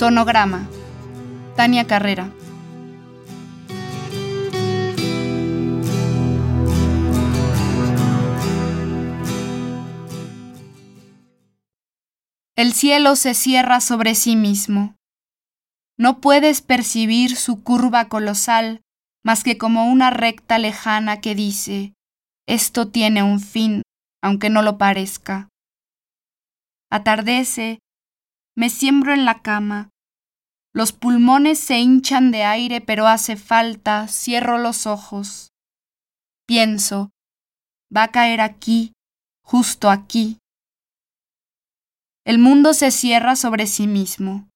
Sonograma. Tania Carrera. El cielo se cierra sobre sí mismo. No puedes percibir su curva colosal más que como una recta lejana que dice, esto tiene un fin, aunque no lo parezca. Atardece, me siembro en la cama. Los pulmones se hinchan de aire, pero hace falta, cierro los ojos. Pienso, va a caer aquí, justo aquí. El mundo se cierra sobre sí mismo.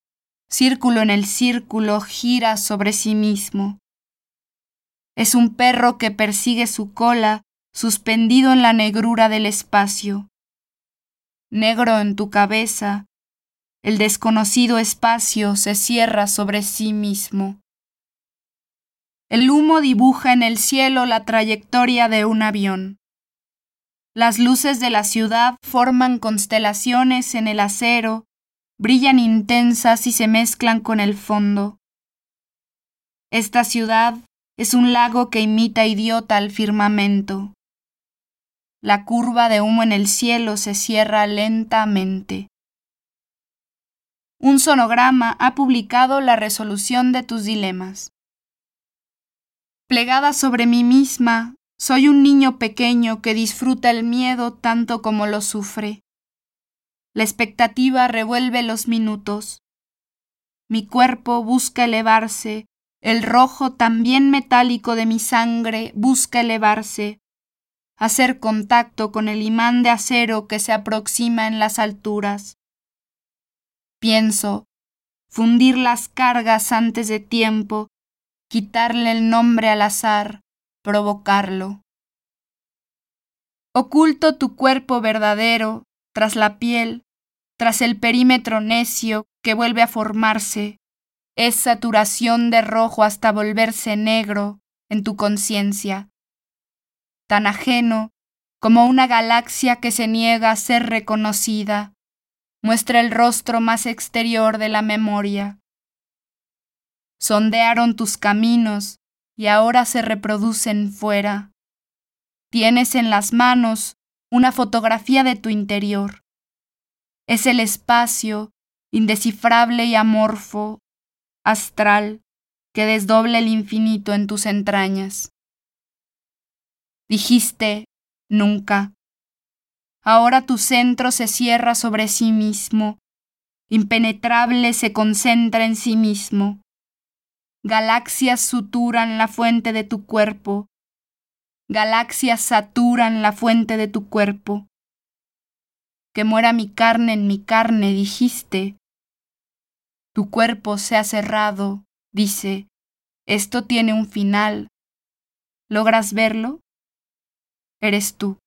Círculo en el círculo gira sobre sí mismo. Es un perro que persigue su cola suspendido en la negrura del espacio. Negro en tu cabeza, el desconocido espacio se cierra sobre sí mismo. El humo dibuja en el cielo la trayectoria de un avión. Las luces de la ciudad forman constelaciones en el acero, brillan intensas y se mezclan con el fondo. Esta ciudad es un lago que imita idiota al firmamento. La curva de humo en el cielo se cierra lentamente. Un sonograma ha publicado la resolución de tus dilemas. Plegada sobre mí misma, soy un niño pequeño que disfruta el miedo tanto como lo sufre. La expectativa revuelve los minutos. Mi cuerpo busca elevarse, el rojo también metálico de mi sangre busca elevarse, hacer contacto con el imán de acero que se aproxima en las alturas. Pienso, fundir las cargas antes de tiempo, quitarle el nombre al azar, provocarlo. Oculto tu cuerpo verdadero tras la piel, tras el perímetro necio que vuelve a formarse, es saturación de rojo hasta volverse negro en tu conciencia, tan ajeno como una galaxia que se niega a ser reconocida, muestra el rostro más exterior de la memoria. Sondearon tus caminos y ahora se reproducen fuera. Tienes en las manos una fotografía de tu interior. Es el espacio, indescifrable y amorfo, astral, que desdobla el infinito en tus entrañas. Dijiste, nunca. Ahora tu centro se cierra sobre sí mismo, impenetrable se concentra en sí mismo. Galaxias suturan la fuente de tu cuerpo. Galaxias saturan la fuente de tu cuerpo. Que muera mi carne en mi carne, dijiste. Tu cuerpo se ha cerrado, dice. Esto tiene un final. ¿Logras verlo? Eres tú.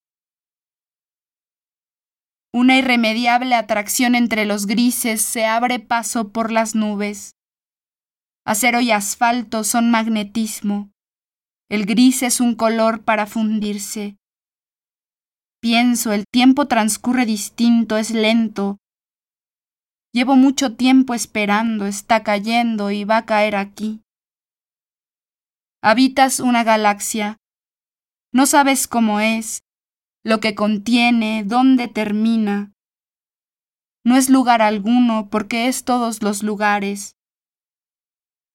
Una irremediable atracción entre los grises se abre paso por las nubes. Acero y asfalto son magnetismo. El gris es un color para fundirse. Pienso, el tiempo transcurre distinto, es lento. Llevo mucho tiempo esperando, está cayendo y va a caer aquí. Habitas una galaxia. No sabes cómo es, lo que contiene, dónde termina. No es lugar alguno porque es todos los lugares.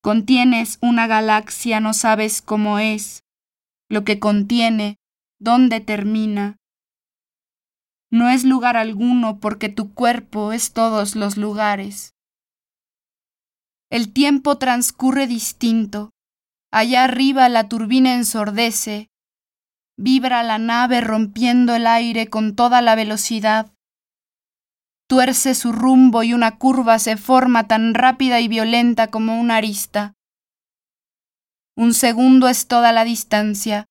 Contienes una galaxia, no sabes cómo es, lo que contiene, dónde termina. No es lugar alguno porque tu cuerpo es todos los lugares. El tiempo transcurre distinto. Allá arriba la turbina ensordece. Vibra la nave rompiendo el aire con toda la velocidad tuerce su rumbo y una curva se forma tan rápida y violenta como una arista. Un segundo es toda la distancia.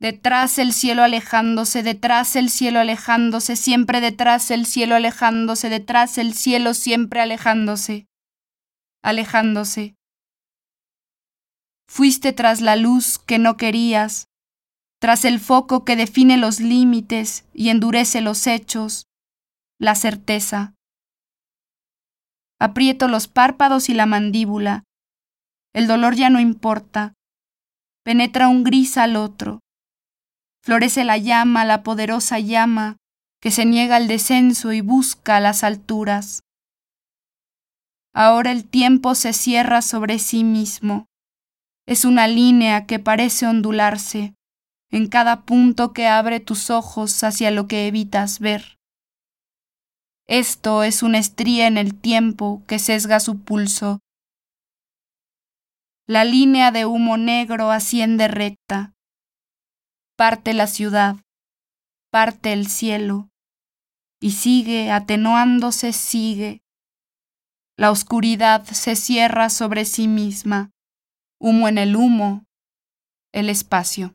Detrás el cielo alejándose, detrás el cielo alejándose, siempre detrás el cielo alejándose, detrás el cielo siempre alejándose, alejándose. Fuiste tras la luz que no querías, tras el foco que define los límites y endurece los hechos, la certeza. Aprieto los párpados y la mandíbula. El dolor ya no importa. Penetra un gris al otro. Florece la llama, la poderosa llama, que se niega al descenso y busca las alturas. Ahora el tiempo se cierra sobre sí mismo. Es una línea que parece ondularse en cada punto que abre tus ojos hacia lo que evitas ver. Esto es una estría en el tiempo que sesga su pulso. La línea de humo negro asciende recta. Parte la ciudad, parte el cielo, y sigue, atenuándose, sigue. La oscuridad se cierra sobre sí misma, humo en el humo, el espacio.